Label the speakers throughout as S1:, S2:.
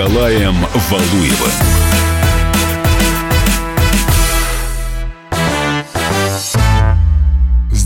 S1: Николаем Валуевым.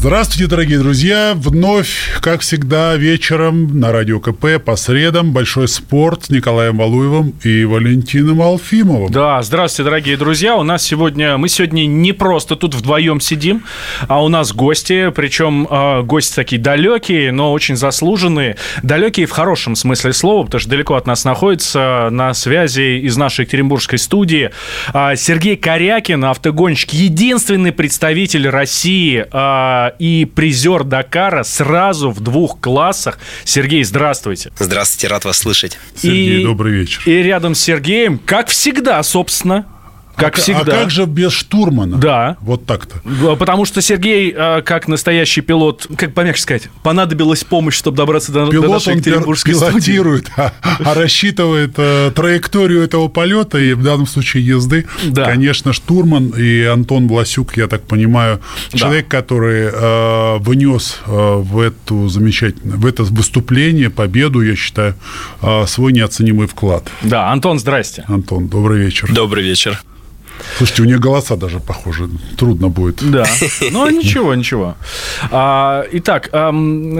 S2: Здравствуйте, дорогие друзья! Вновь, как всегда, вечером на Радио КП по средам «Большой спорт» с Николаем Валуевым и Валентином Алфимовым.
S3: Да, здравствуйте, дорогие друзья! У нас сегодня, мы сегодня не просто тут вдвоем сидим, а у нас гости, причем э, гости такие далекие, но очень заслуженные. Далекие в хорошем смысле слова, потому что далеко от нас находится на связи из нашей Екатеринбургской студии э, Сергей Корякин, автогонщик, единственный представитель России э, и призер Дакара сразу в двух классах. Сергей, здравствуйте.
S4: Здравствуйте, рад вас слышать.
S2: Сергей, и, добрый вечер.
S3: И рядом с Сергеем, как всегда, собственно, как
S2: а,
S3: всегда.
S2: А как же без штурмана?
S3: Да.
S2: Вот так-то.
S3: Потому что Сергей, а, как настоящий пилот, как помягче сказать, понадобилась помощь, чтобы добраться до,
S2: пилот,
S3: до нашей Екатеринбургской
S2: пилотирует, а, а рассчитывает а, траекторию этого полета и в данном случае езды. Да. Конечно, штурман и Антон Власюк, я так понимаю, да. человек, который а, внес а, в эту замечательную, в это выступление победу, я считаю, а, свой неоценимый вклад.
S3: Да, Антон, здрасте.
S2: Антон, добрый вечер.
S4: Добрый вечер.
S2: Слушайте, у нее голоса даже похожи. Трудно будет.
S3: Да. Ну, ничего, ничего. А, итак,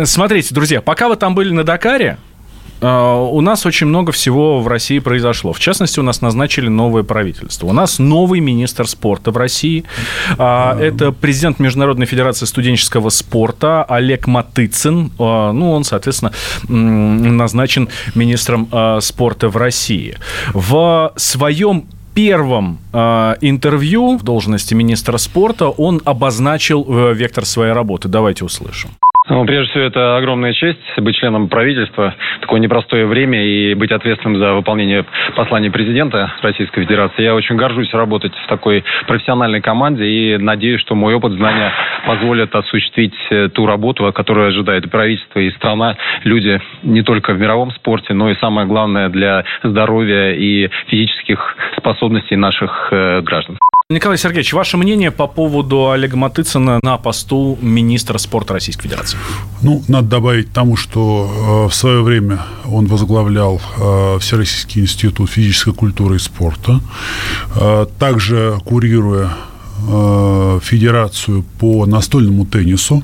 S3: смотрите, друзья, пока вы там были на Дакаре, а, у нас очень много всего в России произошло. В частности, у нас назначили новое правительство. У нас новый министр спорта в России. А, это президент Международной Федерации студенческого спорта Олег Матыцин. Ну, он, соответственно, назначен министром спорта в России. В своем первом э, интервью в должности министра спорта он обозначил э, вектор своей работы. Давайте услышим.
S5: Ну, прежде всего, это огромная честь быть членом правительства. Такое непростое время и быть ответственным за выполнение послания президента Российской Федерации. Я очень горжусь работать в такой профессиональной команде и надеюсь, что мой опыт, знания позволят осуществить э, ту работу, которую ожидает правительство и страна, люди не только в мировом спорте, но и самое главное для здоровья и физических способностей наших э, граждан.
S3: Николай Сергеевич, ваше мнение по поводу Олега Матыцына на посту министра спорта Российской Федерации?
S2: Ну, надо добавить тому, что э, в свое время он возглавлял э, Всероссийский институт физической культуры и спорта, э, также курируя Федерацию по настольному теннису,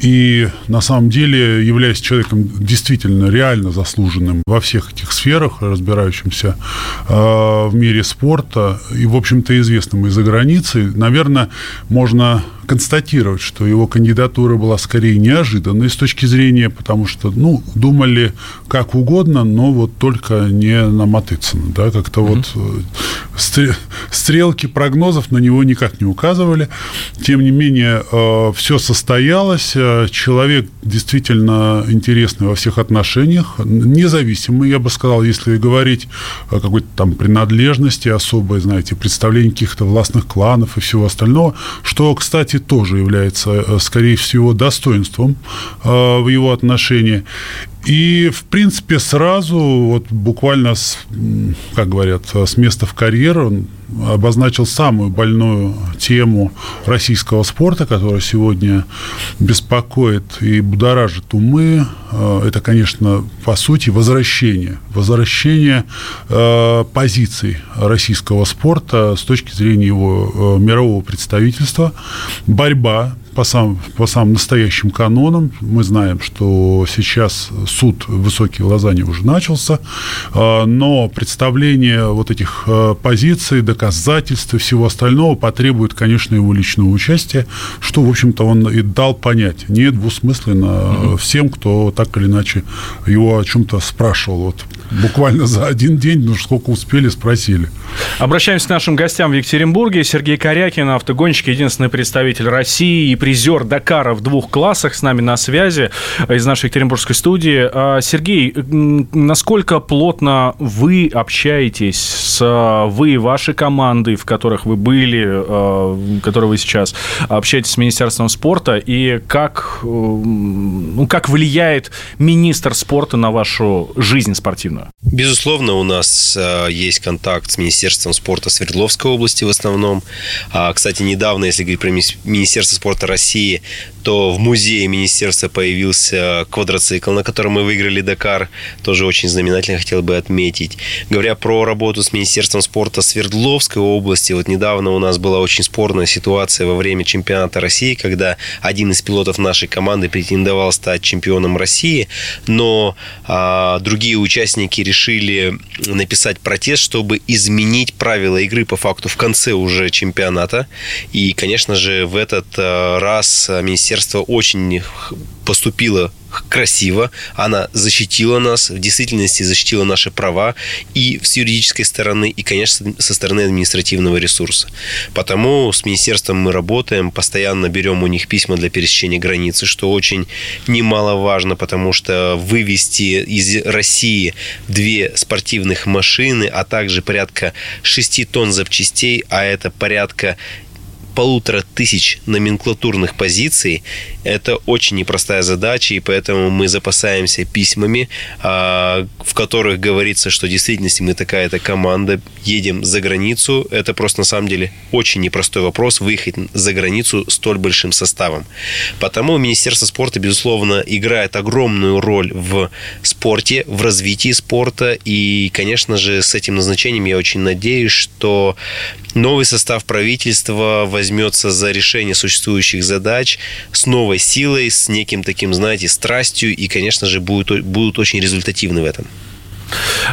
S2: и на самом деле, являясь человеком действительно реально заслуженным во всех этих сферах, разбирающимся э, в мире спорта и, в общем-то, известным из-за границы, наверное, можно констатировать, что его кандидатура была скорее неожиданной с точки зрения, потому что, ну, думали как угодно, но вот только не на Матыцына, да, как-то mm-hmm. вот э, стрелки прогнозов на него никак не указывали. Тем не менее, э, все состоялось, э, человек действительно интересный во всех отношениях, независимый, я бы сказал, если говорить о какой-то там принадлежности особой, знаете, представлении каких-то властных кланов и всего остального, что, кстати, кстати, тоже является, э, скорее всего, достоинством э, в его отношении. И, в принципе, сразу, вот буквально, с, как говорят, с места в карьеру он обозначил самую больную тему российского спорта, которая сегодня беспокоит и будоражит умы. Э, это, конечно, по сути, возвращение. Возвращение э, позиций российского спорта с точки зрения его э, мирового представительства. Борьба по самым, по самым настоящим канонам. Мы знаем, что сейчас суд в Высокий Лозанне уже начался, а, но представление вот этих а, позиций, доказательств и всего остального потребует, конечно, его личного участия, что, в общем-то, он и дал понять. Не двусмысленно всем, кто так или иначе его о чем-то спрашивал. Вот буквально за один день, ну сколько успели, спросили.
S3: Обращаемся к нашим гостям в Екатеринбурге. Сергей Корякин, автогонщик, единственный представитель России и призер Дакара в двух классах с нами на связи из нашей Екатеринбургской студии. А, Сергей, насколько плотно вы общаетесь с вы и вашей командой, в которых вы были, а, в которой вы сейчас общаетесь с Министерством спорта, и как, ну, как влияет министр спорта на вашу жизнь спортивную?
S4: Безусловно, у нас есть контакт с Министерством спорта Свердловской области в основном. А, кстати, недавно, если говорить про Министерство спорта России, России то в музее министерства появился квадроцикл, на котором мы выиграли Дакар. Тоже очень знаменательно хотел бы отметить. Говоря про работу с Министерством спорта Свердловской области, вот недавно у нас была очень спорная ситуация во время чемпионата России, когда один из пилотов нашей команды претендовал стать чемпионом России, но а, другие участники решили написать протест, чтобы изменить правила игры по факту в конце уже чемпионата. И, конечно же, в этот а, раз министерство очень поступило красиво, она защитила нас, в действительности защитила наши права и с юридической стороны, и, конечно, со стороны административного ресурса. Потому с министерством мы работаем, постоянно берем у них письма для пересечения границы, что очень немаловажно, потому что вывести из России две спортивных машины, а также порядка 6 тонн запчастей, а это порядка полутора тысяч номенклатурных позиций. Это очень непростая задача, и поэтому мы запасаемся письмами, а, в которых говорится, что в действительности мы такая-то команда, едем за границу. Это просто на самом деле очень непростой вопрос, выехать за границу столь большим составом. Потому Министерство спорта, безусловно, играет огромную роль в спорте, в развитии спорта, и, конечно же, с этим назначением я очень надеюсь, что новый состав правительства возьмется за решение существующих задач с новой силой, с неким таким, знаете, страстью и, конечно же, будут, будут очень результативны в этом.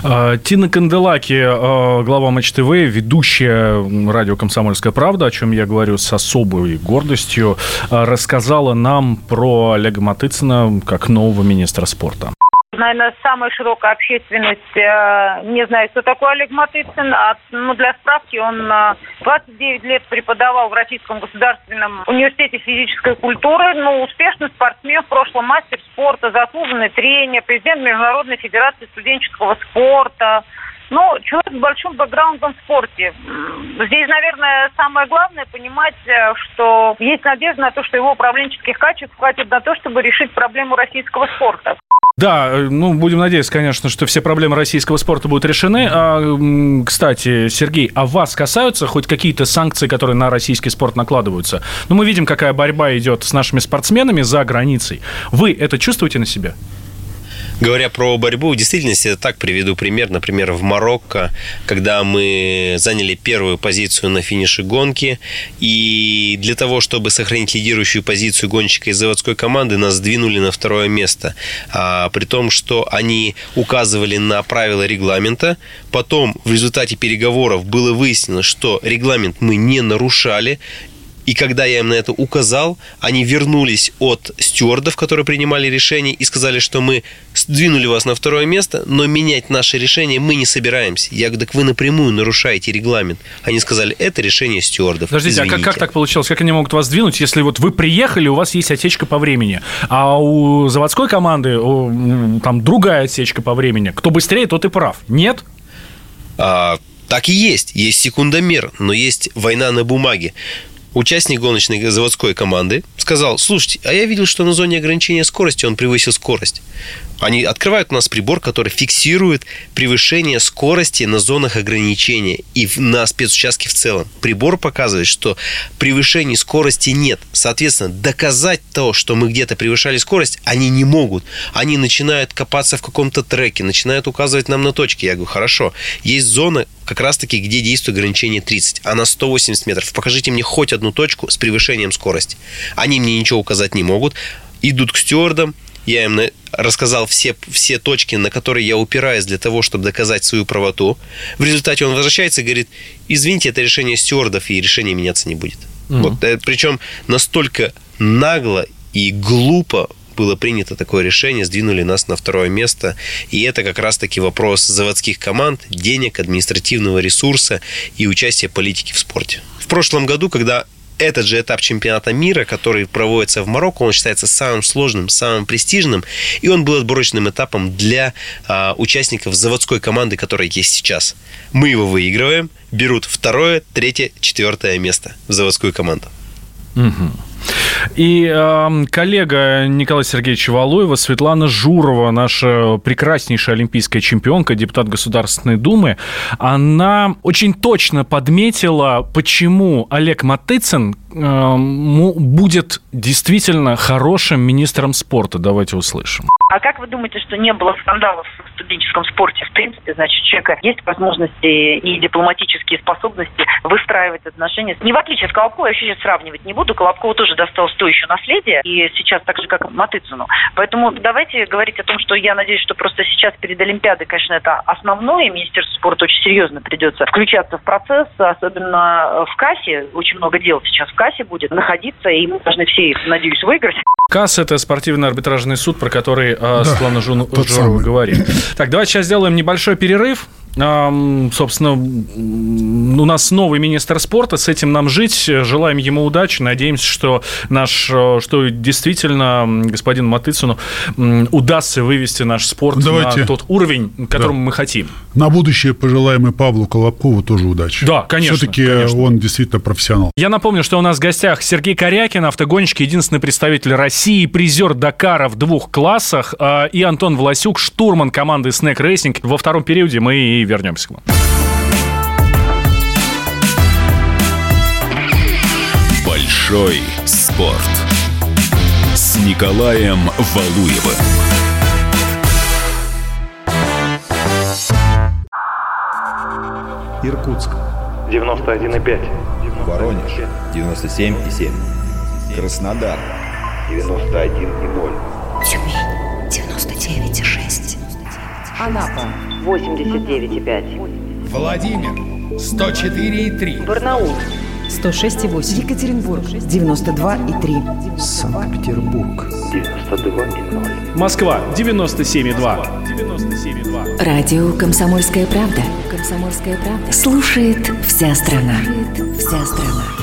S3: А, Тина Канделаки, а, глава Матч ТВ, ведущая радио «Комсомольская правда», о чем я говорю с особой гордостью, а, рассказала нам про Олега Матыцына как нового министра спорта.
S6: Наверное, самая широкая общественность э, не знает, кто такой Олег Матыцын. А, ну, для справки, он э, 29 лет преподавал в Российском государственном университете физической культуры. Ну, успешный спортсмен, в прошлом мастер спорта, заслуженный тренер, президент Международной федерации студенческого спорта. Ну, человек с большим бэкграундом в спорте. Здесь, наверное, самое главное понимать, э, что есть надежда на то, что его управленческих качеств хватит на то, чтобы решить проблему российского спорта.
S3: Да, э, ну, будем надеяться, конечно, что все проблемы российского спорта будут решены. А, кстати, Сергей, а вас касаются хоть какие-то санкции, которые на российский спорт накладываются? Ну, мы видим, какая борьба идет с нашими спортсменами за границей. Вы это чувствуете на себе?
S4: Говоря про борьбу, в действительности это так приведу пример. Например, в Марокко, когда мы заняли первую позицию на финише гонки, и для того, чтобы сохранить лидирующую позицию гонщика из заводской команды, нас сдвинули на второе место. А, при том, что они указывали на правила регламента. Потом в результате переговоров было выяснено, что регламент мы не нарушали, и когда я им на это указал, они вернулись от стюардов, которые принимали решение, и сказали, что мы сдвинули вас на второе место, но менять наше решение мы не собираемся. Я говорю, так вы напрямую нарушаете регламент. Они сказали, это решение стюардов.
S3: Подождите,
S4: Извините.
S3: а как, как так получилось? Как они могут вас сдвинуть, если вот вы приехали, у вас есть отсечка по времени, а у заводской команды у, там другая отсечка по времени? Кто быстрее, тот и прав. Нет?
S4: А, так и есть. Есть секундомер, но есть война на бумаге участник гоночной заводской команды сказал, слушайте, а я видел, что на зоне ограничения скорости он превысил скорость. Они открывают у нас прибор, который фиксирует превышение скорости на зонах ограничения и на спецучастке в целом. Прибор показывает, что превышений скорости нет. Соответственно, доказать то, что мы где-то превышали скорость, они не могут. Они начинают копаться в каком-то треке, начинают указывать нам на точки. Я говорю, хорошо, есть зона, как раз-таки, где действует ограничение 30, а на 180 метров. Покажите мне хоть одну точку с превышением скорости. Они мне ничего указать не могут. Идут к стюардам, я им рассказал все, все точки, на которые я упираюсь для того, чтобы доказать свою правоту. В результате он возвращается и говорит, извините, это решение стюардов, и решение меняться не будет. Mm-hmm. Вот, э, причем настолько нагло и глупо было принято такое решение, сдвинули нас на второе место. И это как раз-таки вопрос заводских команд, денег, административного ресурса и участия политики в спорте. В прошлом году, когда этот же этап чемпионата мира, который проводится в Марокко, он считается самым сложным, самым престижным, и он был отборочным этапом для а, участников заводской команды, которая есть сейчас. Мы его выигрываем, берут второе, третье, четвертое место в заводскую команду.
S3: Угу. И э, коллега Николая Сергеевича Валуева, Светлана Журова, наша прекраснейшая олимпийская чемпионка, депутат Государственной Думы, она очень точно подметила, почему Олег Матыцын будет действительно хорошим министром спорта? Давайте услышим.
S6: А как вы думаете, что не было скандалов в студенческом спорте? В принципе, значит, у человека есть возможности и дипломатические способности выстраивать отношения. Не в отличие от Колобкова, я вообще сейчас сравнивать не буду. Колобкову тоже досталось то еще наследие, и сейчас так же, как Матыцыну. Поэтому давайте говорить о том, что я надеюсь, что просто сейчас перед Олимпиадой, конечно, это основное. Министерство спорта очень серьезно придется включаться в процесс, особенно в кассе. Очень много дел сейчас в кассе будет находиться, и мы должны все, надеюсь, выиграть.
S3: КАС – это спортивный арбитражный суд, про который э, да, Светлана Журова говорит. Так, давайте сейчас сделаем небольшой перерыв. Собственно, у нас новый министр спорта, с этим нам жить. Желаем ему удачи. Надеемся, что наш, э, что действительно господину Матыцыну удастся вывести наш спорт Давайте. на тот уровень, которому да. мы хотим.
S2: На будущее пожелаем и Павлу Колобкову тоже удачи.
S3: Да, конечно.
S2: Все-таки он действительно профессионал.
S3: Я напомню, что у нас в гостях Сергей Корякин, автогонщик, единственный представитель России, призер Дакара в двух классах, а, и Антон Власюк, штурман команды Snack Racing. Во втором периоде мы и вернемся к вам.
S1: Большой спорт с Николаем Валуевым.
S7: Иркутск 91,5.
S8: Воронеж 97,7. Краснодар
S9: 91,0. Тюмень 99,6.
S10: Анапа 89,5.
S11: Владимир 104,3.
S10: Барнаул
S12: 106,8. Екатеринбург 92,3.
S13: Санкт-Петербург
S3: 92,0. Москва 97,2.
S14: 97,2. Радио «Комсомольская правда». «Комсомольская правда». Слушает вся страна. Слушает вся страна.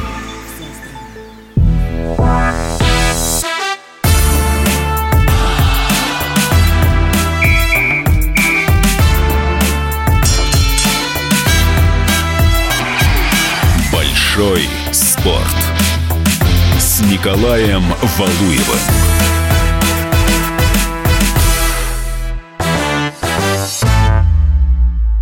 S1: Большой спорт с Николаем Валуевым.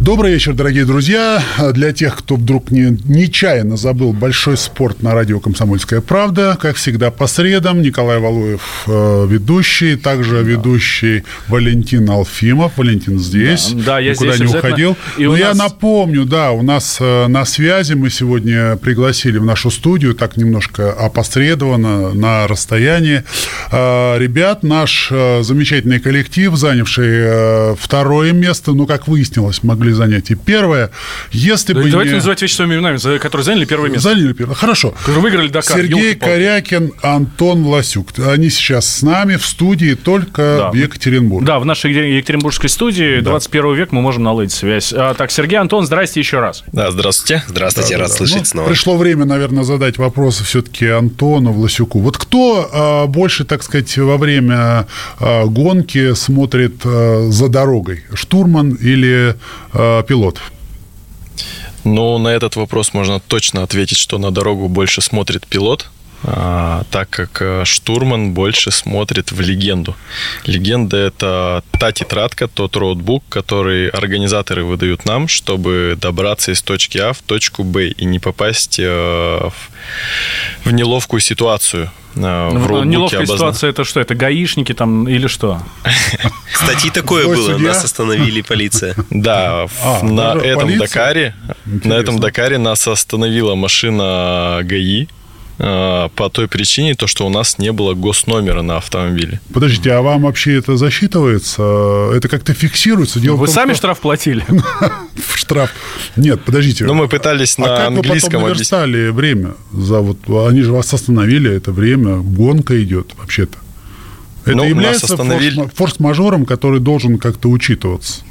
S2: Добрый вечер, дорогие друзья. Для тех, кто вдруг не, нечаянно забыл большой спорт на радио «Комсомольская правда», как всегда, по средам Николай Валуев э, ведущий, также да. ведущий Валентин Алфимов. Валентин здесь,
S3: да, да я
S2: никуда
S3: здесь
S2: не уходил. И Но нас... я напомню, да, у нас э, на связи мы сегодня пригласили в нашу студию, так немножко опосредованно, на расстоянии, э, ребят, наш замечательный коллектив, занявший второе место, ну, как выяснилось, могли занятий. Первое, если да бы
S3: Давайте
S2: не...
S3: называть вещи своими именами, которые заняли первое место.
S2: Заняли первое. Хорошо.
S3: Которые выиграли Дакар.
S2: Сергей Корякин, Антон Власюк. Они сейчас с нами в студии только да. в Екатеринбурге.
S3: Да, в нашей екатеринбургской студии да. 21 век мы можем наладить связь. А, так, Сергей, Антон, здрасте еще раз.
S4: Да, здравствуйте. Здравствуйте, да, рад да, слышать ну, снова.
S2: Пришло время, наверное, задать вопросы все-таки Антону Власюку. Вот кто а, больше, так сказать, во время а, гонки смотрит а, за дорогой? Штурман или а, пилот?
S15: Ну, на этот вопрос можно точно ответить, что на дорогу больше смотрит пилот, а, так как э, штурман больше смотрит в легенду. Легенда – это та тетрадка, тот роутбук, который организаторы выдают нам, чтобы добраться из точки А в точку Б и не попасть э, в, в неловкую ситуацию.
S3: Э, в ну, неловкая обозна... ситуация это что? Это гаишники там или что?
S4: Кстати, такое было. Нас остановили полиция.
S15: Да, а, на этом Дакаре, на этом Дакаре нас остановила машина ГАИ по той причине, то, что у нас не было госномера на автомобиле.
S2: Подождите, а вам вообще это засчитывается? Это как-то фиксируется?
S3: Дело Вы том, сами что... штраф платили?
S2: Штраф. Нет, подождите.
S15: Ну, мы пытались на английском.
S2: А как вы время за вот... Они же вас остановили, это время, гонка идет вообще-то. Это ну, является остановили... форс-мажором, который должен как-то учитываться.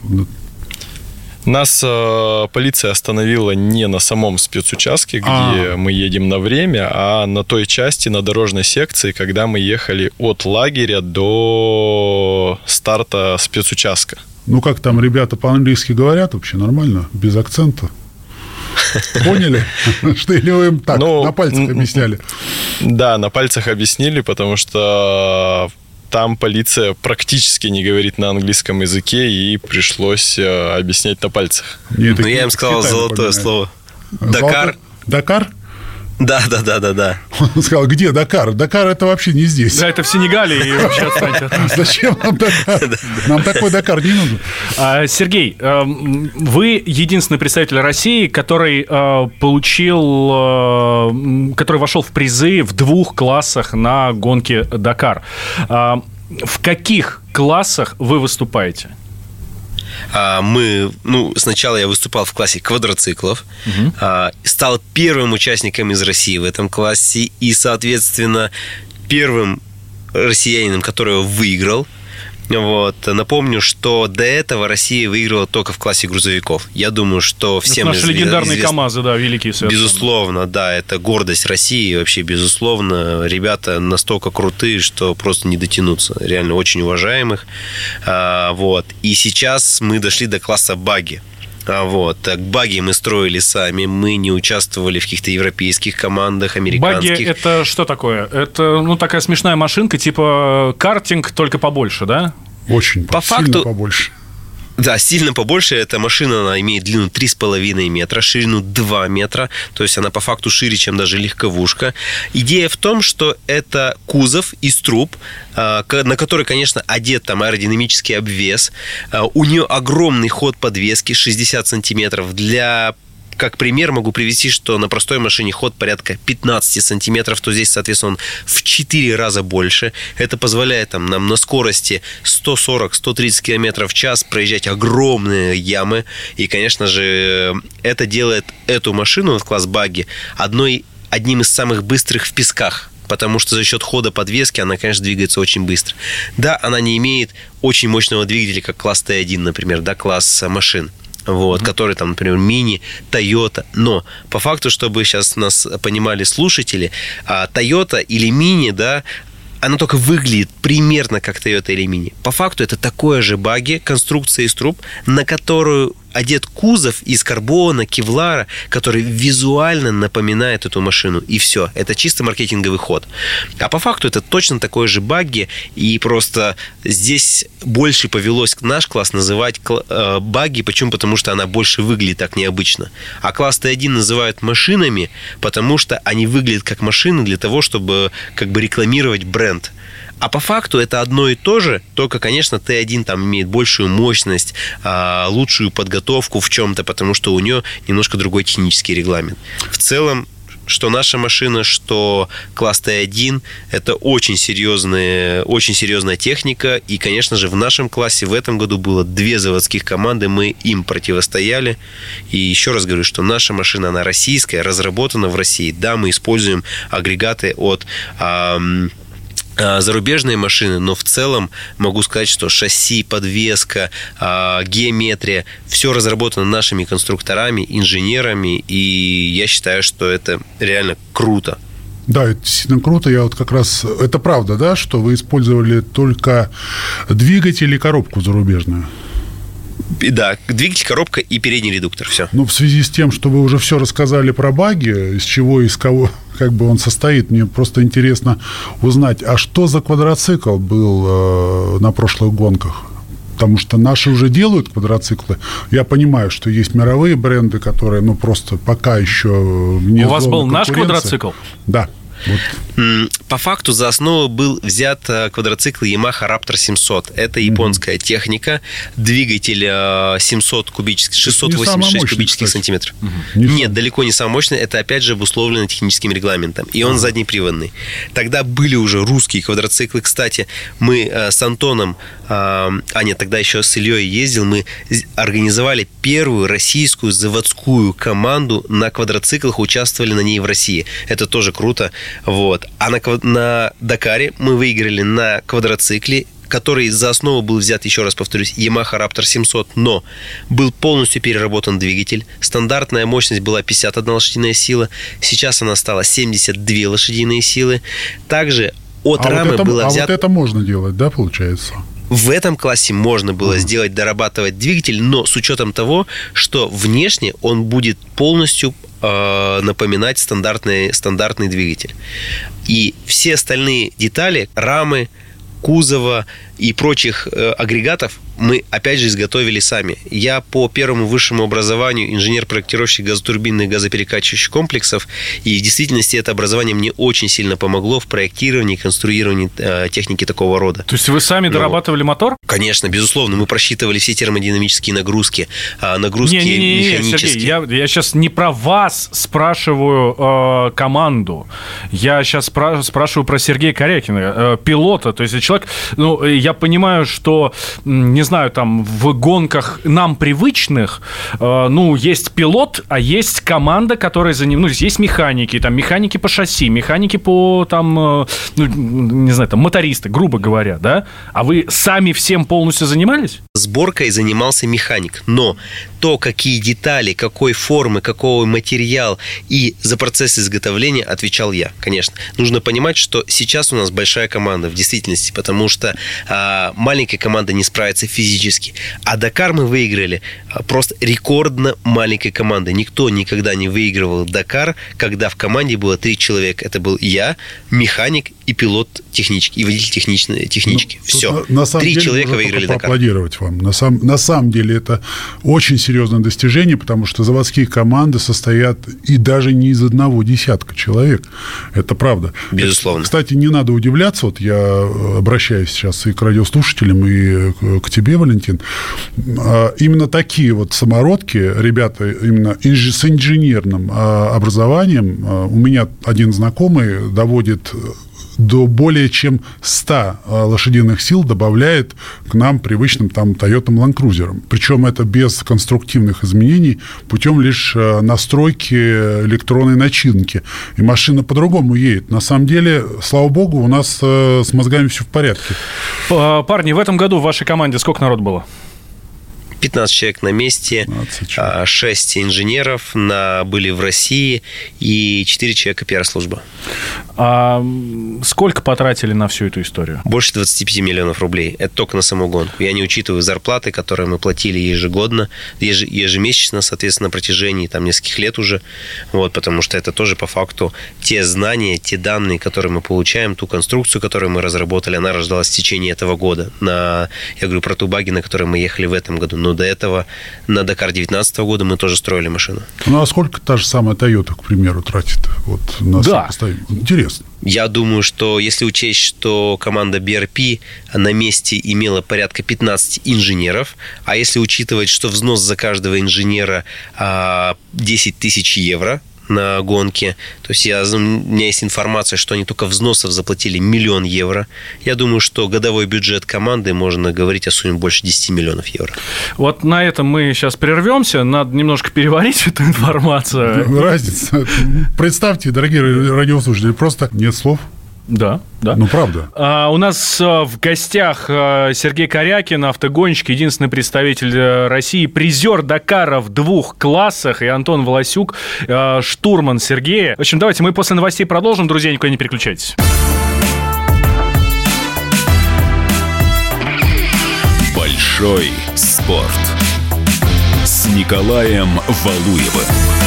S15: Нас э, полиция остановила не на самом спецучастке, где А-а-а. мы едем на время, а на той части, на дорожной секции, когда мы ехали от лагеря до старта спецучастка.
S2: Ну как там ребята по-английски говорят вообще нормально, без акцента? Поняли? Что или вы им так ну, на пальцах объясняли?
S15: Да, на пальцах объяснили, потому что там полиция практически не говорит на английском языке, и пришлось э, объяснять на пальцах.
S4: Нет, ну, я им сказал золотое слово.
S2: Дакар. Дакар?
S4: Да, да, да, да, да.
S2: Он сказал, где Дакар? Дакар это вообще не здесь.
S3: Да, это в Сенегале, и вообще отстаньте.
S2: Зачем нам Дакар? Нам такой Дакар не нужен.
S3: А, Сергей, эм, вы единственный представитель России, который э, получил, э, который вошел в призы в двух классах на гонке Дакар. А, В каких классах вы выступаете?
S4: А, мы, ну, сначала я выступал в классе квадроциклов, а, стал первым участником из России в этом классе и, соответственно, первым россиянином, который его выиграл. Вот. Напомню, что до этого Россия выиграла только в классе грузовиков. Я думаю, что всем
S3: Это наши легендарные
S4: известно-
S3: КАМАЗы, да, великие совершенно.
S4: Безусловно, да, это гордость России. Вообще, безусловно, ребята настолько крутые, что просто не дотянуться. Реально очень уважаемых. А, вот. И сейчас мы дошли до класса баги. А, Вот. Так, баги мы строили сами, мы не участвовали в каких-то европейских командах, американских.
S3: это что такое? Это, ну, такая смешная машинка, типа картинг, только побольше, да?
S2: Очень
S4: По факту-
S2: побольше.
S4: Да, сильно побольше. Эта машина, она имеет длину 3,5 метра, ширину 2 метра. То есть она по факту шире, чем даже легковушка. Идея в том, что это кузов из труб, а, на который, конечно, одет там аэродинамический обвес. А, У нее огромный ход подвески 60 сантиметров для как пример могу привести, что на простой машине ход порядка 15 сантиметров, то здесь, соответственно, он в 4 раза больше. Это позволяет там, нам на скорости 140-130 км в час проезжать огромные ямы. И, конечно же, это делает эту машину, класс багги, одной, одним из самых быстрых в песках потому что за счет хода подвески она, конечно, двигается очень быстро. Да, она не имеет очень мощного двигателя, как класс Т1, например, да, класс э, машин вот, который там, например, мини, Toyota. Но по факту, чтобы сейчас нас понимали слушатели, а, Toyota или мини, да, она только выглядит примерно как Toyota или мини. По факту это такое же баги, конструкция из труб, на которую одет кузов из карбона, кевлара, который визуально напоминает эту машину. И все. Это чисто маркетинговый ход. А по факту это точно такой же багги. И просто здесь больше повелось наш класс называть э, багги. Почему? Потому что она больше выглядит так необычно. А класс Т1 называют машинами, потому что они выглядят как машины для того, чтобы как бы рекламировать бренд. А по факту это одно и то же, только, конечно, Т1 там имеет большую мощность, а, лучшую подготовку в чем-то, потому что у нее немножко другой технический регламент. В целом, что наша машина, что класс Т1, это очень серьезная, очень серьезная техника. И, конечно же, в нашем классе в этом году было две заводских команды, мы им противостояли. И еще раз говорю, что наша машина, она российская, разработана в России. Да, мы используем агрегаты от а, зарубежные машины, но в целом могу сказать, что шасси, подвеска, а, геометрия, все разработано нашими конструкторами, инженерами, и я считаю, что это реально круто.
S2: Да, это действительно круто. Я вот как раз... Это правда, да, что вы использовали только двигатель и коробку зарубежную?
S4: И Да, двигатель, коробка и передний редуктор, все.
S2: Ну, в связи с тем, что вы уже все рассказали про баги, из чего, из кого, как бы он состоит, мне просто интересно узнать, а что за квадроцикл был э, на прошлых гонках? Потому что наши уже делают квадроциклы. Я понимаю, что есть мировые бренды, которые, ну, просто пока еще не
S3: У вас был наш квадроцикл?
S2: Да. Вот.
S4: По факту за основу был взят э, квадроцикл Yamaha Raptor 700. Это японская техника, двигатель э, 700 кубических,
S2: самый
S4: 686
S2: мощный,
S4: кубических
S2: кстати.
S4: сантиметров.
S2: Не
S4: Нет, далеко не самый мощный. Это опять же обусловлено техническим регламентом. И он заднеприводный. Тогда были уже русские квадроциклы. Кстати, мы э, с Антоном, э, а нет, тогда еще с Ильей ездил, мы организовали первую российскую заводскую команду на квадроциклах, участвовали на ней в России. Это тоже круто. Вот. А на, на Дакаре мы выиграли на квадроцикле который за основу был взят, еще раз повторюсь, Yamaha Raptor 700, но был полностью переработан двигатель. Стандартная мощность была 51 лошадиная сила, сейчас она стала 72 лошадиные силы. Также от
S2: а
S4: рамы
S2: вот это,
S4: было
S2: а
S4: взято...
S2: вот это можно делать, да, получается?
S4: В этом классе можно было сделать, дорабатывать двигатель, но с учетом того, что внешне он будет полностью э, напоминать стандартный, стандартный двигатель. И все остальные детали, рамы, кузова, и прочих э, агрегатов мы, опять же, изготовили сами. Я по первому высшему образованию инженер-проектировщик газотурбинных газоперекачивающих комплексов, и в действительности это образование мне очень сильно помогло в проектировании и конструировании э, техники такого рода.
S3: То есть вы сами
S4: Ну,
S3: дорабатывали мотор?
S4: Конечно, безусловно. Мы просчитывали все термодинамические нагрузки, а, нагрузки
S3: Не-не-не,
S4: механические.
S3: Сергей, я, я сейчас не про вас спрашиваю э, команду. Я сейчас спра- спрашиваю про Сергея Корякина, э, пилота. То есть человек, ну, э, я понимаю, что, не знаю, там в гонках нам привычных, э, ну, есть пилот, а есть команда, которая за ним, ну, есть механики, там, механики по шасси, механики по, там, э, ну, не знаю, там, мотористы, грубо говоря, да? А вы сами всем полностью занимались?
S4: Сборкой занимался механик, но то, какие детали, какой формы, какой материал и за процесс изготовления отвечал я, конечно. Нужно понимать, что сейчас у нас большая команда в действительности, потому что а, маленькая команда не справится физически. А Дакар мы выиграли а, просто рекордно маленькой командой. Никто никогда не выигрывал Дакар, когда в команде было три человека. Это был я, механик и пилот технички, и водитель техничной, технички. Все.
S2: Ну, На, на самом
S4: три
S2: деле,
S4: человека выиграли Дакар.
S2: поаплодировать вам. На, сам, на самом деле это очень серьезное достижение, потому что заводские команды состоят и даже не из одного десятка человек. Это правда.
S4: Безусловно.
S2: Кстати, не надо удивляться, вот я обращаюсь сейчас и к радиослушателям, и к- к тебе, Валентин. А, Именно такие вот самородки, ребята именно с инженерным а, образованием, а, у меня один знакомый доводит до более чем 100 а, лошадиных сил добавляет к нам привычным там Toyota Land Cruiser. Причем это без конструктивных изменений, путем лишь а, настройки электронной начинки. И машина по-другому едет. На самом деле, слава богу, у нас а, с мозгами все в порядке.
S3: П- Парни, в этом году в вашей команде сколько народ было?
S4: 15 человек на месте, 6 инженеров на, были в России и 4 человека пиар-служба.
S3: А сколько потратили на всю эту историю?
S4: Больше 25 миллионов рублей. Это только на саму гонку. Я не учитываю зарплаты, которые мы платили ежегодно, еж- ежемесячно, соответственно, на протяжении там, нескольких лет уже. Вот, потому что это тоже по факту те знания, те данные, которые мы получаем, ту конструкцию, которую мы разработали, она рождалась в течение этого года. На, я говорю про ту баги, на которой мы ехали в этом году. Но до этого на Дакар 2019 года мы тоже строили машину.
S2: Ну, а сколько та же самая Toyota, к примеру, тратит вот, на
S4: Да.
S2: Интересно.
S4: Я думаю, что если учесть, что команда BRP на месте имела порядка 15 инженеров, а если учитывать, что взнос за каждого инженера а, 10 тысяч евро на гонке, то есть я, у меня есть информация, что они только взносов заплатили миллион евро. Я думаю, что годовой бюджет команды можно говорить о сумме больше 10 миллионов евро.
S3: Вот на этом мы сейчас прервемся. Надо немножко переварить эту информацию.
S2: Разница. Представьте, дорогие радиослушатели, просто нет слов.
S3: Да, да.
S2: Ну, правда.
S3: А, у нас а, в гостях а, Сергей Корякин, автогонщик, единственный представитель э, России, призер Дакара в двух классах, и Антон Волосюк, а, штурман Сергея. В общем, давайте мы после новостей продолжим. Друзья, никуда не переключайтесь.
S1: Большой спорт с Николаем Валуевым.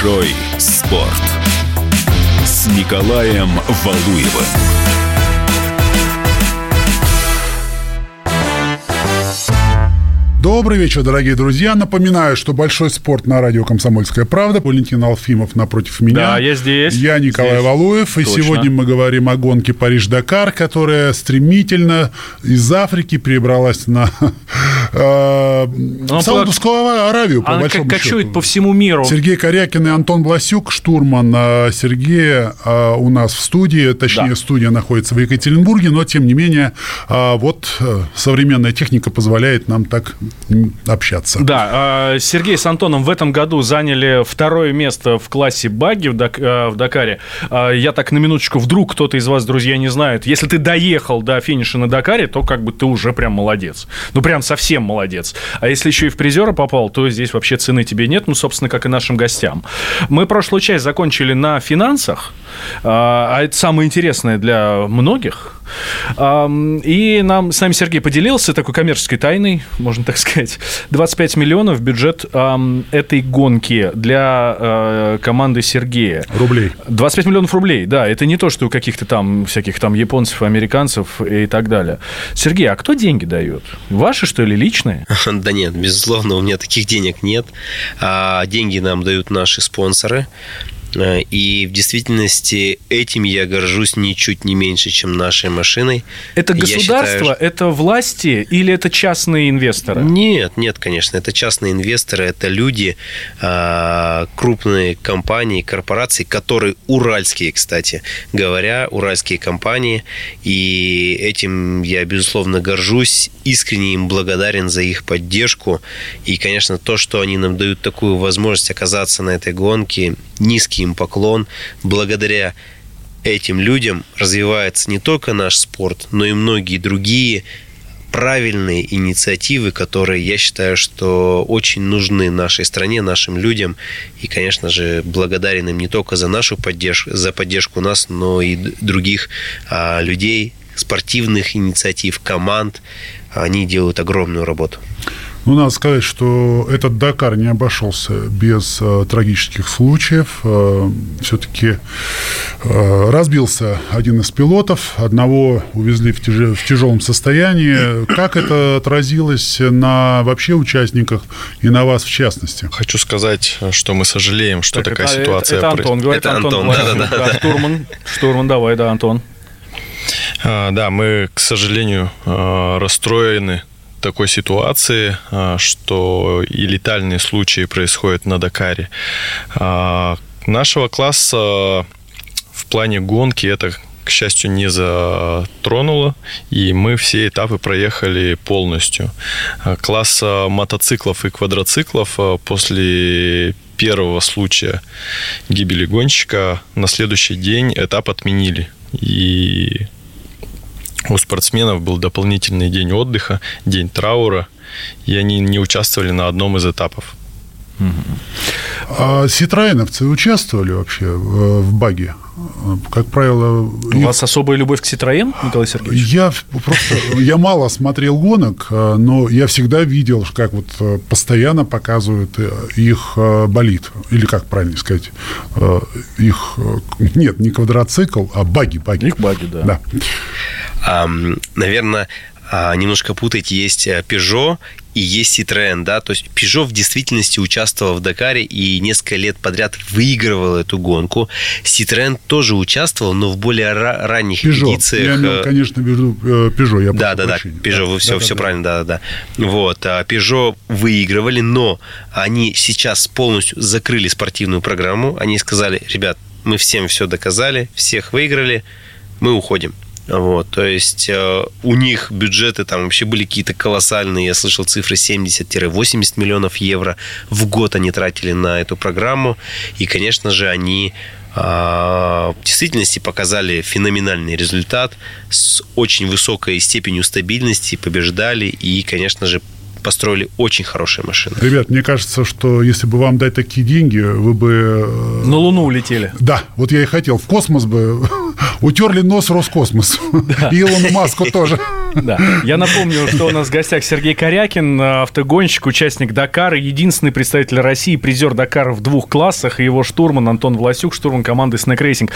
S1: Большой спорт с Николаем Валуевым.
S2: Добрый вечер, дорогие друзья. Напоминаю, что большой спорт на радио «Комсомольская правда». Валентин Алфимов напротив меня.
S3: Да, я здесь.
S2: Я Николай
S3: Здесь.
S2: Валуев. И
S3: Точно.
S2: сегодня мы говорим о гонке Париж-Дакар, которая стремительно из Африки перебралась на э,
S3: Ну,
S2: Саудовскую Аравию, по
S3: Она
S2: большому
S3: как
S2: счету.
S3: кочует по всему миру.
S2: Сергей Корякин и Антон Бласюк, штурман а, Сергея а, у нас в студии, точнее,
S3: Да.
S2: студия находится в Екатеринбурге, но, тем не менее, а, вот а, современная техника позволяет нам так общаться.
S3: Да, а, Сергей с Антоном в этом году заняли второе место в классе багги в, в Дакаре. А, Я так на минуточку, вдруг кто-то из вас, друзья, не знает, если ты доехал до финиша на Дакаре, то как бы ты уже прям молодец. Ну, прям совсем молодец. А если еще и в призера попал, то здесь вообще цены тебе нет, ну, собственно, как и нашим гостям. Мы прошлую часть закончили на финансах, а а это самое интересное для многих. И нам, с нами Сергей поделился такой коммерческой тайной, можно так сказать. 25 миллионов бюджет этой гонки для э, команды Сергея.
S2: Рублей.
S3: 25 миллионов рублей, да, это не то, что у каких-то там всяких там японцев, американцев и так далее. Сергей, а кто деньги дает? Ваши, что ли, личные?
S4: Да нет, безусловно, у меня таких денег нет. А деньги нам дают наши спонсоры. Э, И в действительности этим я горжусь ничуть не меньше, чем нашей машиной.
S3: Это
S4: Я
S3: государство,
S4: считаю,
S3: это власти или это частные инвесторы?
S4: Нет, нет, конечно, это частные инвесторы, это люди, а, крупные компании, корпорации, которые уральские, кстати говоря, уральские компании, и этим я, безусловно, горжусь, искренне им благодарен за их поддержку, и, конечно, то, что они нам дают такую возможность оказаться на этой гонке, низкий им поклон, благодаря этим людям развивается не только наш спорт, но и многие другие правильные инициативы, которые я считаю, что очень нужны нашей стране, нашим людям. И, конечно же, благодарен им не только за нашу поддержку, за поддержку нас, но и других а, людей, спортивных инициатив, команд. Они делают огромную работу.
S2: Ну, надо сказать, что этот Дакар не обошелся без э, трагических случаев. Э, все-таки э, разбился один из пилотов, одного увезли в, тяж- в тяжелом состоянии. Как это отразилось на вообще участниках и на вас в частности?
S15: Хочу сказать, что мы сожалеем, что
S3: Так,
S15: такая
S3: это-
S15: ситуация
S3: Это, Антон говорит,
S4: Это
S3: Антон,
S4: Антон,
S3: Власов.
S4: да-да-да.
S3: Да, Штурман, штурман, давай, да, Антон.
S15: А, Да, мы, к сожалению, а, расстроены такой ситуации, а, что и летальные случаи происходят на Дакаре. А, Нашего класса в плане гонки это к счастью, не затронуло, и мы все этапы проехали полностью. А, Класс мотоциклов и квадроциклов после первого случая гибели гонщика на следующий день этап отменили. И у спортсменов был дополнительный день отдыха, день траура, и они не участвовали на одном из этапов.
S2: А ситроеновцы участвовали вообще в, в баге? Как правило...
S3: У вас особая любовь к Citroёn, Николай Сергеевич?
S2: Я просто я мало смотрел гонок, э, но я всегда видел, как вот э, постоянно показывают э, их э, болид, или как правильно сказать, э, их э, нет, не квадроцикл, а баги, баги.
S3: Их баги, да.
S2: Да.
S4: Ам, наверное, а, немножко путать. Есть э, Peugeot и есть Citroën, да, то есть Peugeot в действительности участвовал в Дакаре и несколько лет подряд выигрывал эту гонку. Citroën тоже участвовал, но в более ра- ранних
S2: Peugeot.
S4: эдициях.
S2: Я имел,
S4: э,
S2: конечно, виду э, Peugeot. Я
S4: да, да, да. Peugeot, вы все,
S2: Да, да,
S4: все
S2: да.
S4: правильно, да, да, да. Вот, а Peugeot выигрывали, но они сейчас полностью закрыли спортивную программу. Они сказали, ребят, мы всем все доказали, всех выиграли, мы уходим. Вот, то есть э, у них бюджеты там вообще были какие-то колоссальные. Я слышал цифры 70-80 миллионов евро в год они тратили на эту программу. И, конечно же, они а, в действительности показали феноменальный результат с очень высокой степенью стабильности, побеждали и, конечно же, построили очень хорошие машины.
S2: Ребят, мне кажется, что если бы вам дать такие деньги, вы бы... э,
S3: На Луну улетели.
S2: Да, вот я и хотел. В космос бы утерли нос Роскосмос. И Илону Маску тоже.
S3: Да. Я напомню, что у нас в гостях Сергей Корякин, автогонщик, участник Дакара, единственный представитель России, призер Дакара в двух классах, и его штурман Антон Власюк, штурман команды Snack Racing.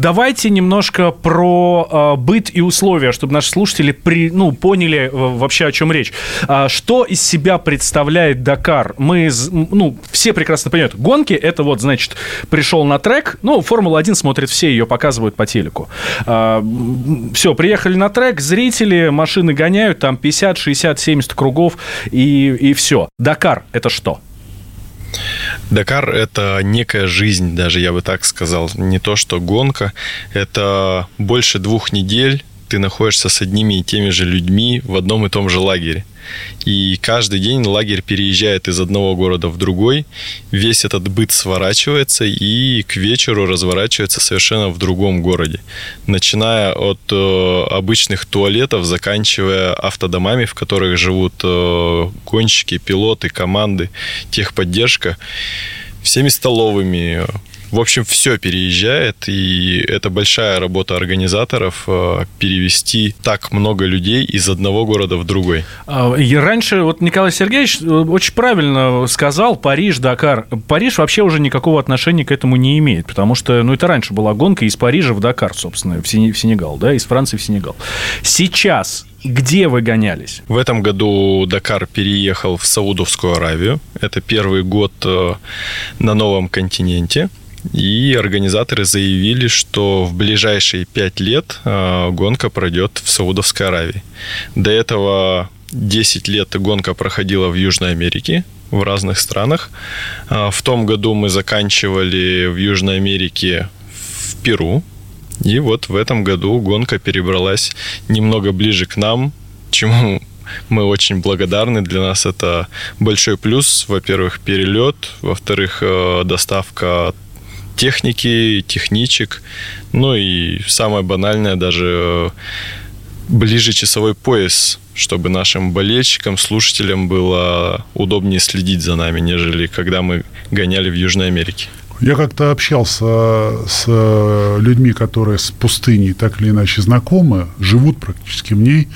S3: Давайте немножко про а, быт и условия, чтобы наши слушатели при, ну, поняли э, вообще, о чем речь. А, что из себя представляет Дакар? Мы, ну, все прекрасно понимают, гонки, это вот, значит, пришел на трек, ну, Формула-1 смотрят все, ее показывают по телеку. все, приехали на трек, зрители, машины гоняют, там 50, 60, 70 кругов, и, и все. Дакар — это что?
S15: Дакар – это некая жизнь, даже я бы так сказал. Не то, что гонка. Это больше двух недель ты находишься с одними и теми же людьми в одном и том же лагере. И каждый день лагерь переезжает из одного города в другой, весь этот быт сворачивается и к вечеру разворачивается совершенно в другом городе, начиная от э, обычных туалетов, заканчивая автодомами, в которых живут э, гонщики, пилоты, команды, техподдержка, всеми столовыми, в общем, все переезжает, и это большая работа организаторов э, перевести так много людей из одного города в другой.
S3: А, и раньше вот Николай Сергеевич э, очень правильно сказал, Париж, Дакар. Париж вообще уже никакого отношения к этому не имеет, потому что, ну, это раньше была гонка из Парижа в Дакар, собственно, в Сенегал, да, из Франции в Сенегал. Сейчас где вы гонялись?
S15: В этом году Дакар переехал в Саудовскую Аравию. Это первый год э, на новом континенте. И организаторы заявили, что в ближайшие пять лет э, гонка пройдет в Саудовской Аравии. До этого 10 лет гонка проходила в Южной Америке, в разных странах. Э, в том году мы заканчивали в Южной Америке в Перу. И вот в этом году гонка перебралась немного ближе к нам, чему мы очень благодарны. Для нас это большой плюс. Во-первых, перелет. Во-вторых, э, доставка техники, техничек. Ну и самое банальное, даже э, ближе часовой пояс, чтобы нашим болельщикам, слушателям было удобнее следить за нами, нежели когда мы гоняли в Южной Америке.
S2: Я как-то общался с э, людьми, которые с пустыней так или иначе знакомы, живут практически в ней.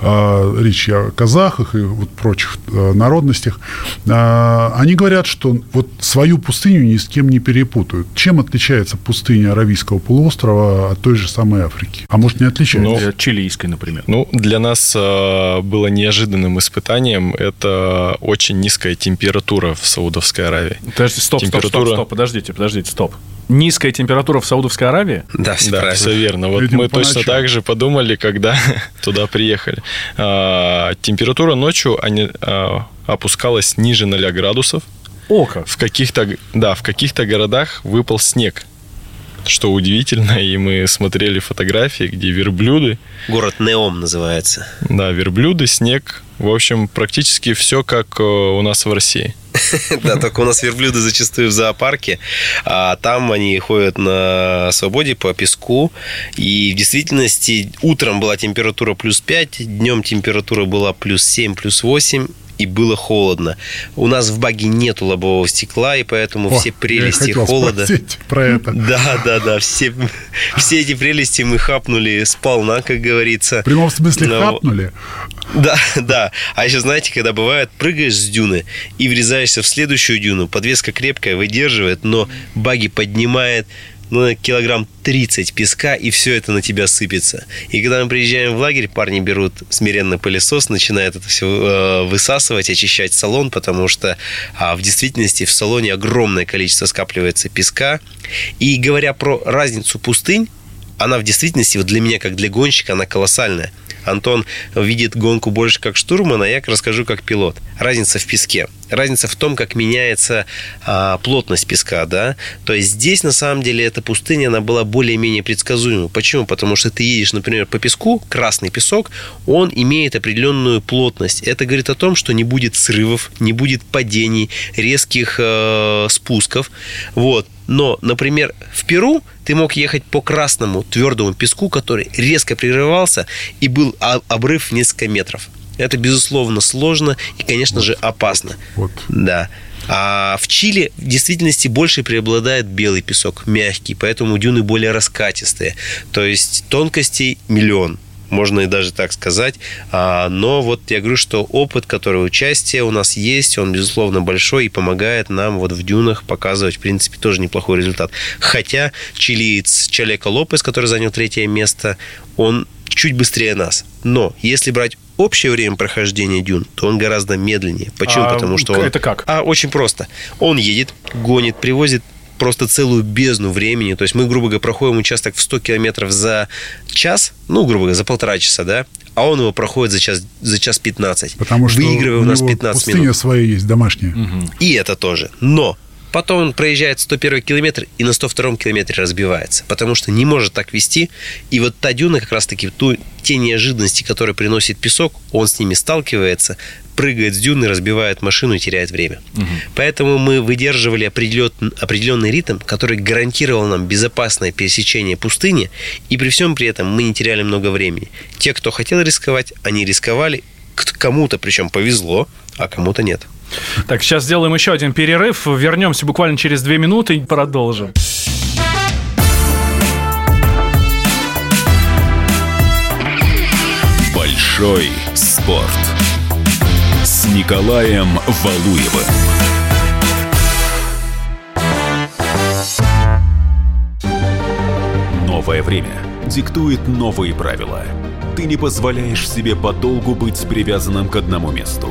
S2: А, речь о казахах и вот прочих э, народностях. А, они говорят, что вот свою пустыню ни с кем не перепутают. Чем отличается пустыня Аравийского полуострова от той же самой Африки? А может, не отличается?
S3: Ну, от чилийской, например.
S15: Ну, для нас э, было неожиданным испытанием. Это очень низкая температура в Саудовской Аравии.
S3: Подожди, стоп, температура... стоп, стоп, стоп, подождите подождите, подождите, стоп. Низкая температура в Саудовской Аравии?
S15: Да, все, да, все верно. Вот Видимо, мы точно ночам. так же подумали, когда туда приехали. А, температура ночью они, а, опускалась ниже 0 градусов.
S3: О, как.
S15: В каких-то, да, в каких-то городах выпал снег что удивительно, и мы смотрели фотографии, где верблюды.
S4: Город Неом называется.
S15: Да, верблюды, снег. В общем, практически все как э, у нас в России.
S4: Да, только у нас верблюды зачастую в зоопарке, а там они ходят на свободе по песку. И в действительности утром была температура плюс 5, днем температура была плюс 7, плюс 8, и было холодно. У нас в баге нету лобового стекла, и поэтому О, все прелести я холода.
S2: про это.
S4: Да, да, да. Все, все эти прелести мы хапнули сполна, как говорится. В
S2: прямом смысле Но... хапнули?
S4: Да, да. А еще знаете, когда бывает, прыгаешь с дюны и врезаешься в следующую дюну, подвеска крепкая, выдерживает, но баги поднимает, ну, килограмм 30 песка, и все это на тебя сыпется. И когда мы приезжаем в лагерь, парни берут смиренный пылесос, начинают это все э, высасывать, очищать салон, потому что а, в действительности в салоне огромное количество скапливается песка. И говоря про разницу пустынь, она в действительности, вот для меня, как для гонщика, она колоссальная – Антон видит гонку больше как штурман, а я расскажу как пилот. Разница в песке. Разница в том, как меняется а, плотность песка, да. То есть здесь на самом деле эта пустыня, она была более-менее предсказуема. Почему? Потому что ты едешь, например, по песку, красный песок, он имеет определенную плотность. Это говорит о том, что не будет срывов, не будет падений, резких э, спусков. Вот. Но, например, в Перу ты мог ехать по красному твердому песку, который резко прерывался, и был обрыв в несколько метров. Это, безусловно, сложно и, конечно вот. же, опасно. Вот. Да. А в Чили в действительности больше преобладает белый песок, мягкий, поэтому дюны более раскатистые. То есть тонкостей миллион можно и даже так сказать. А, но вот я говорю, что опыт, который участие у нас есть, он, безусловно, большой и помогает нам вот в дюнах показывать, в принципе, тоже неплохой результат. Хотя чилиец Чалека Лопес, который занял третье место, он чуть быстрее нас. Но если брать общее время прохождения дюн, то он гораздо медленнее. Почему? А Потому что он...
S3: Это как?
S4: А, очень просто. Он едет, гонит, привозит просто целую бездну времени. То есть мы, грубо говоря, проходим участок в 100 километров за час, ну, грубо говоря, за полтора часа, да, а он его проходит за час, за час 15.
S2: Потому что выигрывая у, у нас 15
S4: пустыня
S2: минут. своя есть, домашняя.
S4: Угу. И это тоже. Но Потом он проезжает 101 километр и на 102 километре разбивается, потому что не может так вести. И вот та дюна как раз-таки, ту, те неожиданности, которые приносит песок, он с ними сталкивается, прыгает с дюны, разбивает машину и теряет время. Угу. Поэтому мы выдерживали определен, определенный ритм, который гарантировал нам безопасное пересечение пустыни, и при всем при этом мы не теряли много времени. Те, кто хотел рисковать, они рисковали, кому-то причем повезло, а кому-то нет.
S3: Так, сейчас сделаем еще один перерыв. Вернемся буквально через две минуты и продолжим.
S1: Большой спорт с Николаем Валуевым. Новое время диктует новые правила. Ты не позволяешь себе подолгу быть привязанным к одному месту.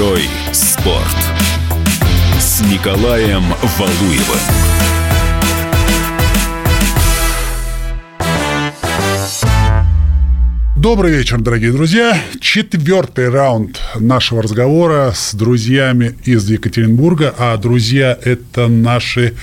S1: Большой спорт с Николаем Валуевым.
S2: Добрый вечер, дорогие друзья. Четвертый раунд нашего разговора с друзьями из Екатеринбурга. А друзья – это наши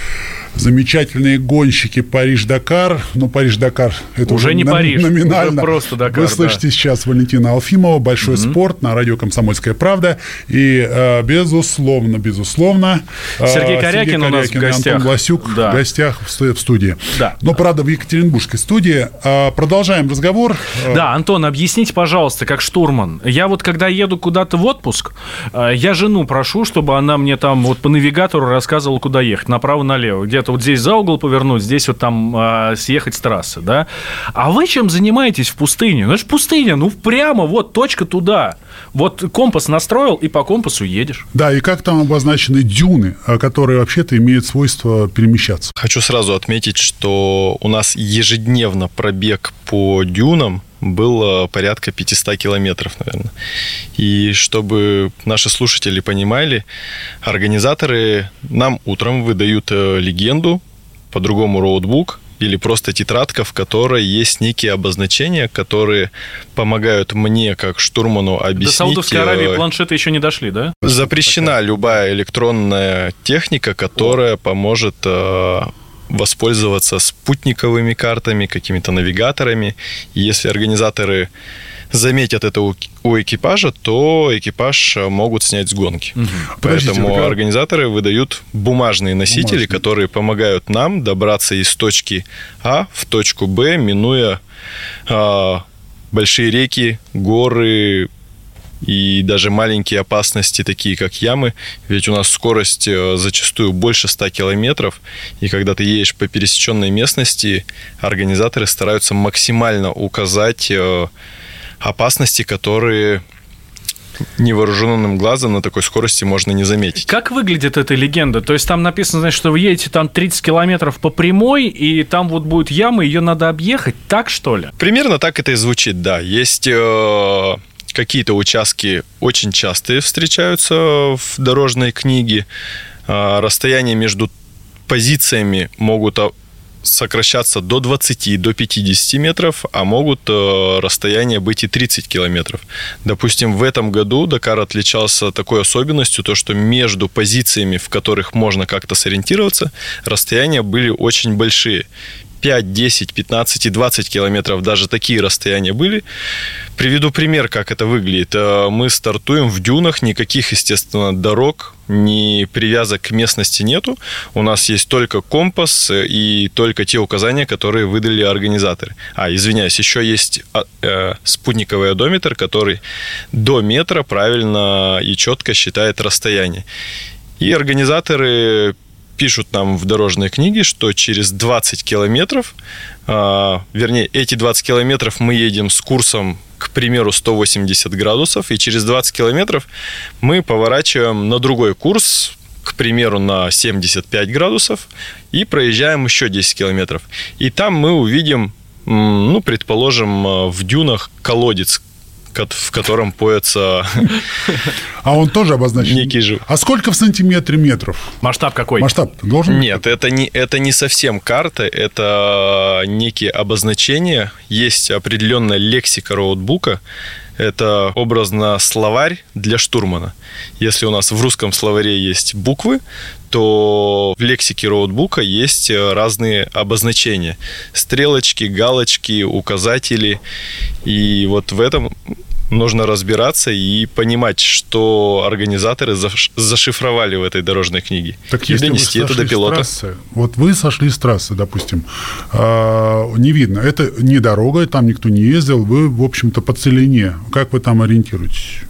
S2: замечательные гонщики Париж-Дакар. Ну, Париж-Дакар – это уже,
S3: уже не Париж,
S2: номинально.
S3: Уже просто Дакар,
S2: Вы слышите
S3: да.
S2: сейчас Валентина Алфимова, «Большой mm-hmm. спорт» на радио «Комсомольская правда». И, э, безусловно, безусловно…
S3: Э, Сергей Корякин, Сергей Корякин у нас в гостях.
S2: Антон Власюк
S3: да.
S2: в гостях в студии.
S3: Да.
S2: Но, правда, в Екатеринбургской студии. Э, продолжаем разговор.
S3: Да, Антон, объясните, пожалуйста, как штурман. Я вот, когда еду куда-то в отпуск, я жену прошу, чтобы она мне там вот по навигатору рассказывала, куда ехать, направо-налево. Где-то вот здесь за угол повернуть, здесь вот там э, съехать с трассы, да. А вы чем занимаетесь в пустыне? Ну, это же пустыня, ну, прямо вот точка туда. Вот компас настроил, и по компасу едешь.
S2: Да, и как там обозначены дюны, которые вообще-то имеют свойство перемещаться?
S15: Хочу сразу отметить, что у нас ежедневно пробег по дюнам было порядка 500 километров, наверное. И чтобы наши слушатели понимали, организаторы нам утром выдают легенду, по-другому роутбук, или просто тетрадка, в которой есть некие обозначения, которые помогают мне, как штурману, объяснить... До
S3: Саудовской Аравии планшеты еще не дошли, да?
S15: Запрещена такая. любая электронная техника, которая О. поможет воспользоваться спутниковыми картами, какими-то навигаторами. Если организаторы заметят это у, у экипажа, то экипаж могут снять с гонки. Угу. Поэтому пока... организаторы выдают бумажные носители, Бумажные. которые помогают нам добраться из точки А в точку Б, минуя а, большие реки, горы, и даже маленькие опасности, такие как ямы, ведь у нас скорость э, зачастую больше 100 километров, и когда ты едешь по пересеченной местности, организаторы стараются максимально указать э, опасности, которые невооруженным глазом на такой скорости можно не заметить.
S3: Как выглядит эта легенда? То есть там написано, значит, что вы едете там 30 километров по прямой, и там вот будет яма, ее надо объехать, так что ли?
S15: Примерно так это и звучит, да. Есть э, какие-то участки очень частые встречаются в дорожной книге. Э, расстояние между позициями могут сокращаться до 20, до 50 метров, а могут э, расстояние быть и 30 километров. Допустим, в этом году Дакар отличался такой особенностью, то что между позициями, в которых можно как-то сориентироваться, расстояния были очень большие. 5, 10, 15 и 20 километров, даже такие расстояния были. Приведу пример, как это выглядит. Э, мы стартуем в дюнах, никаких, естественно, дорог, ни привязок к местности нету. У нас есть только компас и только те указания, которые выдали организаторы. А, извиняюсь, еще есть а, э, спутниковый одометр, который до метра правильно и четко считает расстояние. И организаторы пишут нам в дорожной книге, что через 20 километров, э, вернее, эти 20 километров мы едем с курсом, к примеру, 180 градусов, и через 20 километров мы поворачиваем на другой курс, к примеру, на 75 градусов и проезжаем еще 10 километров. И там мы увидим, ну, предположим, в дюнах колодец, в котором поется...
S2: А он тоже обозначен?
S15: Некий жив.
S2: А сколько в сантиметре метров?
S3: Масштаб какой?
S2: Масштаб должен
S15: Нет, это не, это не совсем карта, это некие обозначения. Есть определенная лексика роутбука, это образно словарь для штурмана. Если у нас в русском словаре есть буквы, то в лексике роутбука есть разные обозначения. Стрелочки, галочки, указатели. И вот в этом нужно разбираться и понимать, что организаторы зашифровали в этой дорожной книге.
S2: Так
S15: и
S2: если
S15: донести
S2: вы
S15: это до пилота.
S2: Трассы, вот вы сошли с трассы, допустим, а, не видно. Это не дорога, там никто не ездил, вы, в общем-то, по целине. Как вы там ориентируетесь?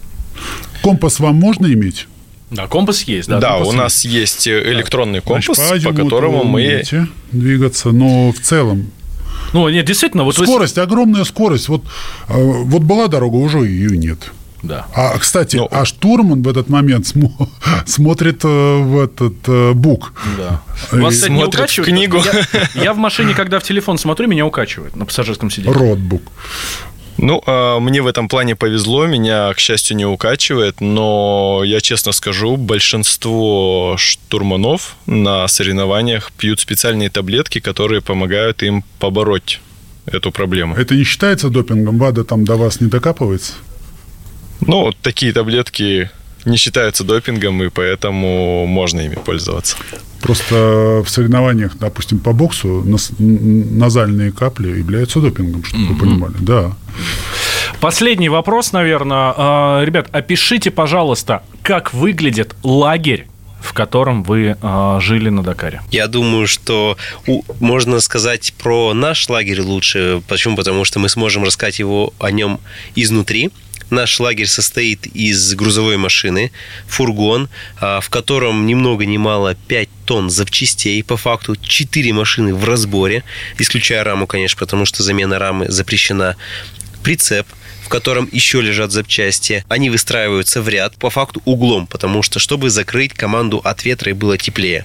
S2: Компас вам можно иметь?
S3: Да, компас есть, да.
S15: Да,
S3: компас
S15: у нас есть электронный компас,
S2: Значит, по,
S15: по которому мы
S2: двигаться, но в целом
S3: ну, нет, действительно, вот
S2: скорость, вы... огромная скорость. Вот, э, вот была дорога, уже ее нет.
S3: Да.
S2: А, кстати, Но... а штурман в этот момент смо... смотрит э, в этот э, бук.
S3: Да. Вас, кстати, не укачивает? книгу. Я, я в машине, когда в телефон смотрю, меня укачивает на пассажирском сиденье.
S2: Ротбук.
S15: Ну, а, мне в этом плане повезло, меня, к счастью, не укачивает, но я честно скажу, большинство штурманов на соревнованиях пьют специальные таблетки, которые помогают им побороть эту проблему.
S2: Это не считается допингом? ВАДА там до вас не докапывается?
S15: Ну, такие таблетки не считаются допингом, и поэтому можно ими пользоваться.
S2: Просто в соревнованиях, допустим, по боксу назальные капли являются допингом, чтобы mm-hmm. вы понимали. Да.
S3: Последний вопрос, наверное. А, ребят, опишите, пожалуйста, как выглядит лагерь в котором вы э, жили на Дакаре?
S4: Я думаю, что у, можно сказать про наш лагерь лучше. Почему? Потому что мы сможем рассказать его о нем изнутри. Наш лагерь состоит из грузовой машины, фургон, а, в котором ни много ни мало 5 тонн запчастей, по факту 4 машины в разборе, исключая раму, конечно, потому что замена рамы запрещена, прицеп, в котором еще лежат запчасти. Они выстраиваются в ряд, по факту углом, потому что, чтобы закрыть команду от ветра и было теплее.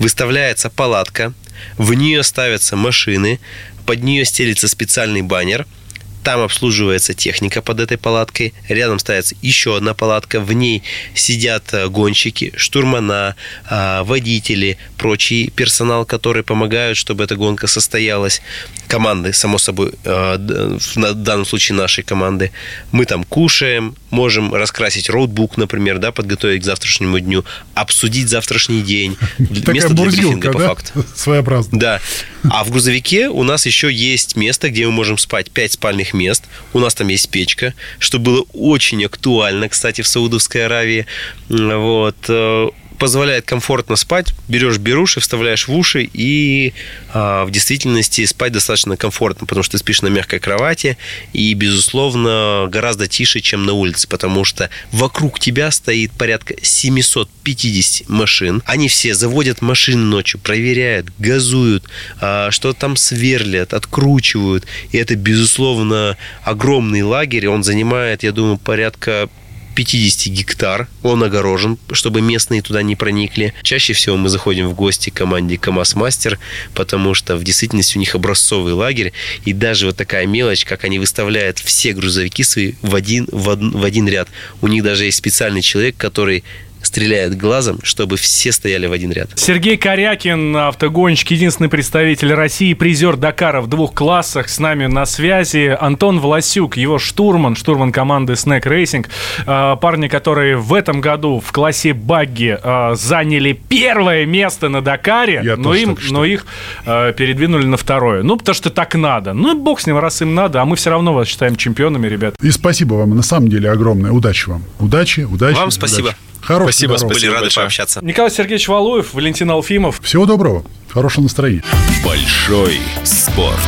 S4: Выставляется палатка, в нее ставятся машины, под нее стелится специальный баннер – там обслуживается техника под этой палаткой. Рядом ставится еще одна палатка. В ней сидят э, гонщики, штурмана, а, водители, прочий персонал, который помогают, чтобы эта гонка состоялась. Команды, само собой, э, в данном случае нашей команды. Мы там кушаем, можем раскрасить роутбук, например, да, подготовить к завтрашнему дню, обсудить завтрашний день.
S2: Такая место для брифинга, по факту. Своеобразно.
S4: Да. А в грузовике у нас еще есть место, где мы можем спать. Пять спальных мест. У нас там есть печка, что было очень актуально, кстати, в Саудовской Аравии. Вот э, позволяет комфортно спать. Берешь беруши, вставляешь в уши и а, в действительности спать достаточно комфортно, потому что ты спишь на мягкой кровати и, безусловно, гораздо тише, чем на улице, потому что вокруг тебя стоит порядка 750 машин. Они все заводят машины ночью, проверяют, газуют, а, что там сверлят, откручивают. И это, безусловно, огромный лагерь. Он занимает, я думаю, порядка 50 гектар. Он огорожен, чтобы местные туда не проникли. Чаще всего мы заходим в гости к команде КАМАЗ Мастер, потому что в действительности у них образцовый лагерь. И даже вот такая мелочь, как они выставляют все грузовики свои в один, в в один ряд. У них даже есть специальный человек, который стреляет глазом, чтобы все стояли в один ряд.
S3: Сергей Корякин, автогонщик, единственный представитель России, призер Дакара в двух классах, с нами на связи. Антон Власюк, его штурман, штурман команды Snack Racing. А, парни, которые в этом году в классе багги а, заняли первое место на Дакаре, Я но, им, но их а, передвинули на второе. Ну, потому что так надо. Ну, бог с ним, раз им надо, а мы все равно вас считаем чемпионами, ребят.
S2: И спасибо вам, на самом деле, огромное. Удачи вам. Удачи, удачи.
S4: Вам спасибо.
S2: Удачи. Хорошего
S15: спасибо, здоровья.
S4: спасибо. Были рады большое. пообщаться.
S3: Николай Сергеевич Валуев, Валентин Алфимов.
S2: Всего доброго. Хорошего настроения.
S1: Большой спорт.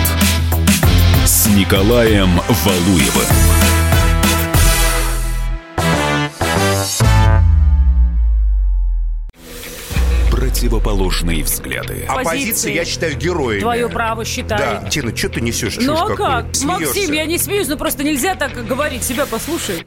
S1: С Николаем Валуевым. Противоположные взгляды.
S16: Оппозиция, я считаю, героями.
S17: Твое право считаю.
S16: Да, Тина, что ты несешь?
S17: Ну а как? Максим, я не смеюсь, но просто нельзя так говорить. Себя послушай.